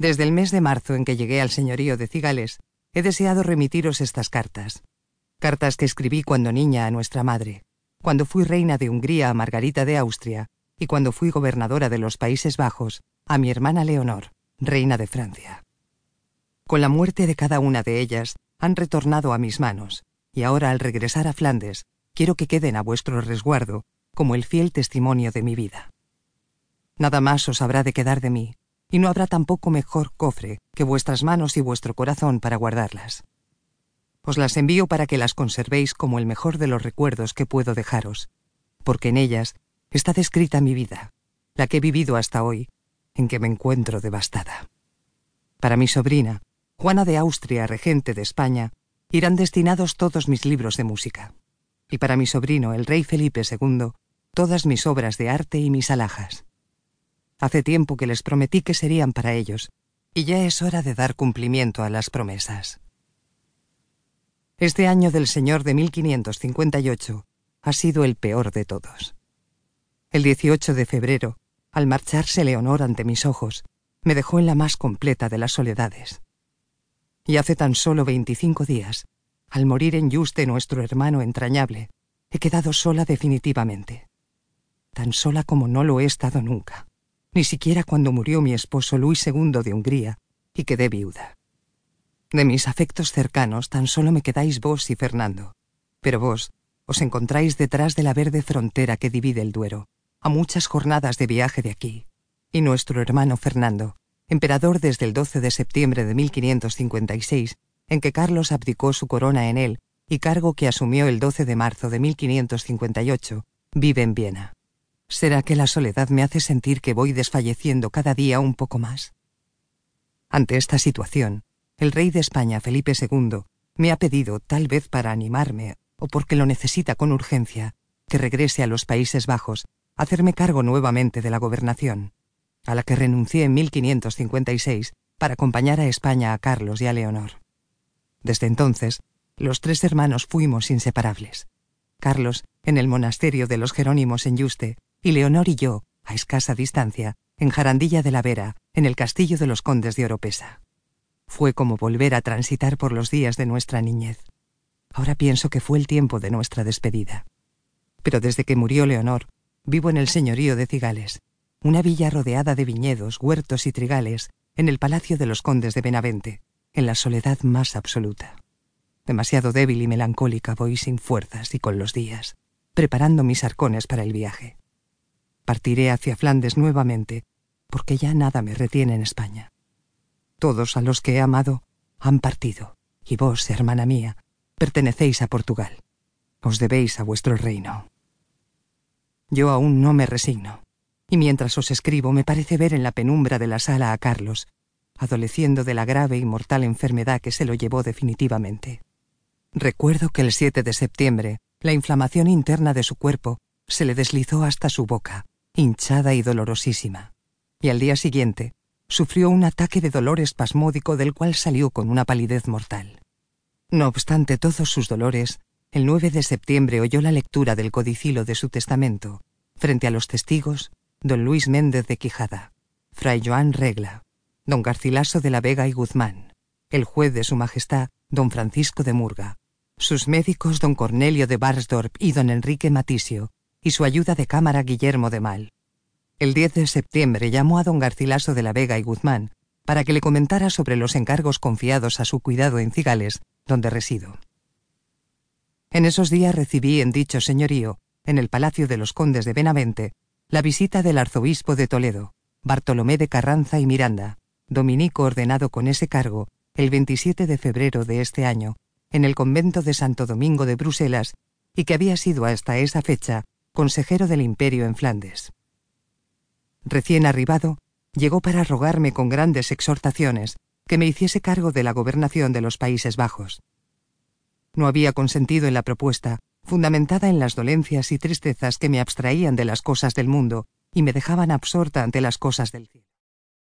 Desde el mes de marzo en que llegué al señorío de Cigales, he deseado remitiros estas cartas. Cartas que escribí cuando niña a nuestra madre, cuando fui reina de Hungría a Margarita de Austria y cuando fui gobernadora de los Países Bajos a mi hermana Leonor, reina de Francia. Con la muerte de cada una de ellas, han retornado a mis manos, y ahora al regresar a Flandes, quiero que queden a vuestro resguardo como el fiel testimonio de mi vida. Nada más os habrá de quedar de mí, y no habrá tampoco mejor cofre que vuestras manos y vuestro corazón para guardarlas. Os las envío para que las conservéis como el mejor de los recuerdos que puedo dejaros, porque en ellas está descrita mi vida, la que he vivido hasta hoy, en que me encuentro devastada. Para mi sobrina, Juana de Austria, regente de España, irán destinados todos mis libros de música, y para mi sobrino, el rey Felipe II, todas mis obras de arte y mis alhajas. Hace tiempo que les prometí que serían para ellos, y ya es hora de dar cumplimiento a las promesas. Este año del Señor de 1558 ha sido el peor de todos. El 18 de febrero, al marcharse Leonor ante mis ojos, me dejó en la más completa de las soledades. Y hace tan solo veinticinco días, al morir en Yuste nuestro hermano entrañable, he quedado sola definitivamente. Tan sola como no lo he estado nunca ni siquiera cuando murió mi esposo Luis II de Hungría y quedé viuda. De mis afectos cercanos tan solo me quedáis vos y Fernando, pero vos os encontráis detrás de la verde frontera que divide el Duero, a muchas jornadas de viaje de aquí, y nuestro hermano Fernando, emperador desde el 12 de septiembre de 1556, en que Carlos abdicó su corona en él y cargo que asumió el 12 de marzo de 1558, vive en Viena. ¿Será que la soledad me hace sentir que voy desfalleciendo cada día un poco más? Ante esta situación, el rey de España, Felipe II, me ha pedido, tal vez para animarme, o porque lo necesita con urgencia, que regrese a los Países Bajos, a hacerme cargo nuevamente de la gobernación, a la que renuncié en 1556 para acompañar a España a Carlos y a Leonor. Desde entonces, los tres hermanos fuimos inseparables. Carlos, en el monasterio de los Jerónimos en Yuste, y Leonor y yo, a escasa distancia, en Jarandilla de la Vera, en el castillo de los condes de Oropesa. Fue como volver a transitar por los días de nuestra niñez. Ahora pienso que fue el tiempo de nuestra despedida. Pero desde que murió Leonor, vivo en el señorío de Cigales, una villa rodeada de viñedos, huertos y trigales, en el palacio de los condes de Benavente, en la soledad más absoluta. Demasiado débil y melancólica voy sin fuerzas y con los días, preparando mis arcones para el viaje partiré hacia Flandes nuevamente, porque ya nada me retiene en España. Todos a los que he amado han partido, y vos, hermana mía, pertenecéis a Portugal. Os debéis a vuestro reino. Yo aún no me resigno, y mientras os escribo me parece ver en la penumbra de la sala a Carlos, adoleciendo de la grave y mortal enfermedad que se lo llevó definitivamente. Recuerdo que el 7 de septiembre la inflamación interna de su cuerpo se le deslizó hasta su boca, hinchada y dolorosísima, y al día siguiente sufrió un ataque de dolor espasmódico del cual salió con una palidez mortal. No obstante todos sus dolores, el 9 de septiembre oyó la lectura del codicilo de su testamento, frente a los testigos, don Luis Méndez de Quijada, fray Joan Regla, don Garcilaso de la Vega y Guzmán, el juez de su majestad, don Francisco de Murga, sus médicos don Cornelio de Barsdorp y don Enrique Matisio, y su ayuda de cámara Guillermo de Mal. El 10 de septiembre llamó a don Garcilaso de la Vega y Guzmán para que le comentara sobre los encargos confiados a su cuidado en Cigales, donde resido. En esos días recibí en dicho señorío, en el Palacio de los Condes de Benavente, la visita del arzobispo de Toledo, Bartolomé de Carranza y Miranda, dominico ordenado con ese cargo el 27 de febrero de este año, en el convento de Santo Domingo de Bruselas, y que había sido hasta esa fecha consejero del imperio en Flandes. Recién arribado, llegó para rogarme con grandes exhortaciones que me hiciese cargo de la gobernación de los Países Bajos. No había consentido en la propuesta, fundamentada en las dolencias y tristezas que me abstraían de las cosas del mundo y me dejaban absorta ante las cosas del cielo.